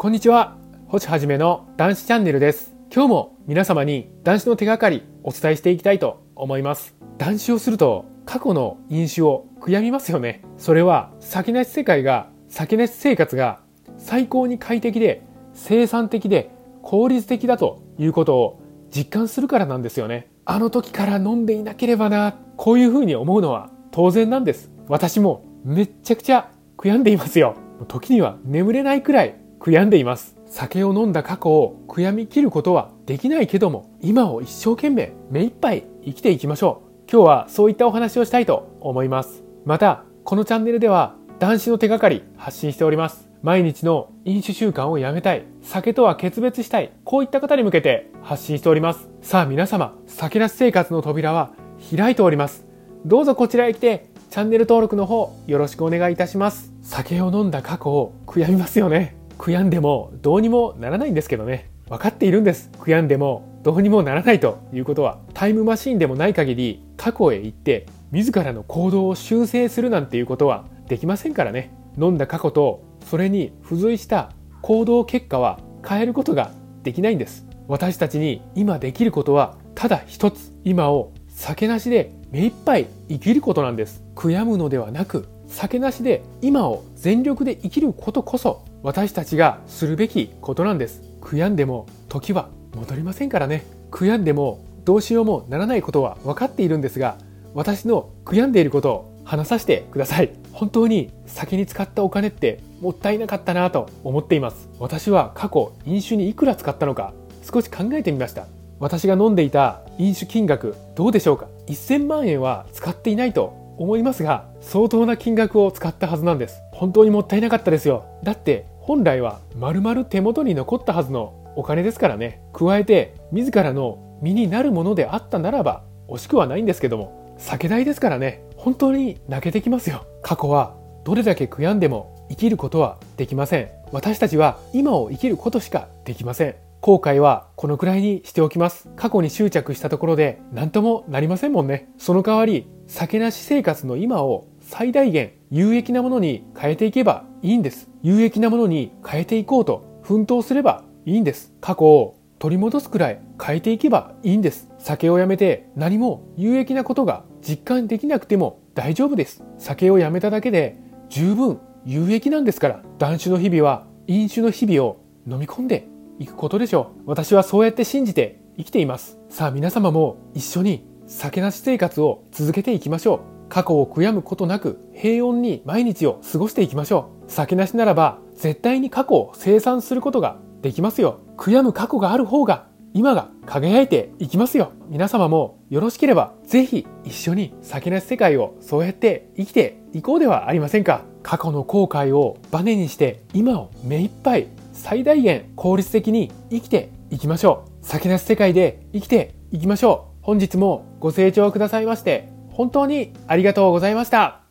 こんにちは。星はじめの男子チャンネルです。今日も皆様に男子の手がかりお伝えしていきたいと思います。男子をすると過去の飲酒を悔やみますよね。それは酒なし世界が酒なし生活が最高に快適で生産的で効率的だということを実感するからなんですよね。あの時から飲んでいなければな。こういうふうに思うのは当然なんです。私もめっちゃくちゃ悔やんでいますよ。時には眠れないくらい悔やんでいます。酒を飲んだ過去を悔やみ切ることはできないけども今を一生懸命目いっぱい生きていきましょう。今日はそういったお話をしたいと思います。またこのチャンネルでは男子の手がかり発信しております。毎日の飲酒習慣をやめたい。酒とは決別したい。こういった方に向けて発信しております。さあ皆様酒なし生活の扉は開いております。どうぞこちらへ来てチャンネル登録の方よろしくお願いいたします。酒を飲んだ過去を悔やみますよね。悔やんでもどうにもならないんですけどね。分かっているんです。悔やんでもどうにもならないということはタイムマシンでもない限り過去へ行って自らの行動を修正するなんていうことはできませんからね。飲んだ過去とそれに付随した行動結果は変えることができないんです。私たちに今できることはただ一つ。今を酒なしで目いっぱい生きることなんです悔やむのではなく酒なしで今を全力で生きることこそ私たちがするべきことなんです。悔やんでも時は戻りませんからね。悔やんでもどうしようもならないことは分かっているんですが私の悔やんでいることを話させてください。本当に酒に使ったお金ってもったいなかったなと思っています。私は過去飲酒にいくら使ったのか少し考えてみました。私が飲んでいた飲酒金額どうでしょうか。1000万円は使っていないと思いますが相当な金額を使ったはずなんです。本当にもったいなかったですよ。だって本来は丸々手元に残ったはずのお金ですからね。加えて自らの身になるものであったならば惜しくはないんですけども酒代ですからね。本当に泣けてきますよ。過去はどれだけ悔やんでも生きることはできません。私たちは今を生きることしかできません。後悔はこのくらいにしておきます。過去に執着したところで何ともなりませんもんね。その代わり酒なし生活の今を最大限有益なものに変えていけばいいんです。有益なものに変えていこうと奮闘すればいいんです。過去を取り戻すくらい変えていけばいいんです。酒をやめて何も有益なことが実感できなくても大丈夫です。酒をやめただけで十分有益なんですから、断酒の日々は飲酒の日々を飲み込んでいくことでしょう。私はそうやって信じて生きています。さあ皆様も一緒に酒なし生活を続けていきましょう。過去を悔やむことなく平穏に毎日を過ごしていきましょう。酒なしならば絶対に過去を清算することができますよ。悔やむ過去がある方が今が輝いていきますよ。皆様もよろしければぜひ一緒に酒なし世界をそうやって生きていこうではありませんか。過去の後悔をバネにして今を目いっぱい最大限効率的に生きていきましょう。酒なし世界で生きていきましょう。本日もご清聴くださいまして、本当にありがとうございました。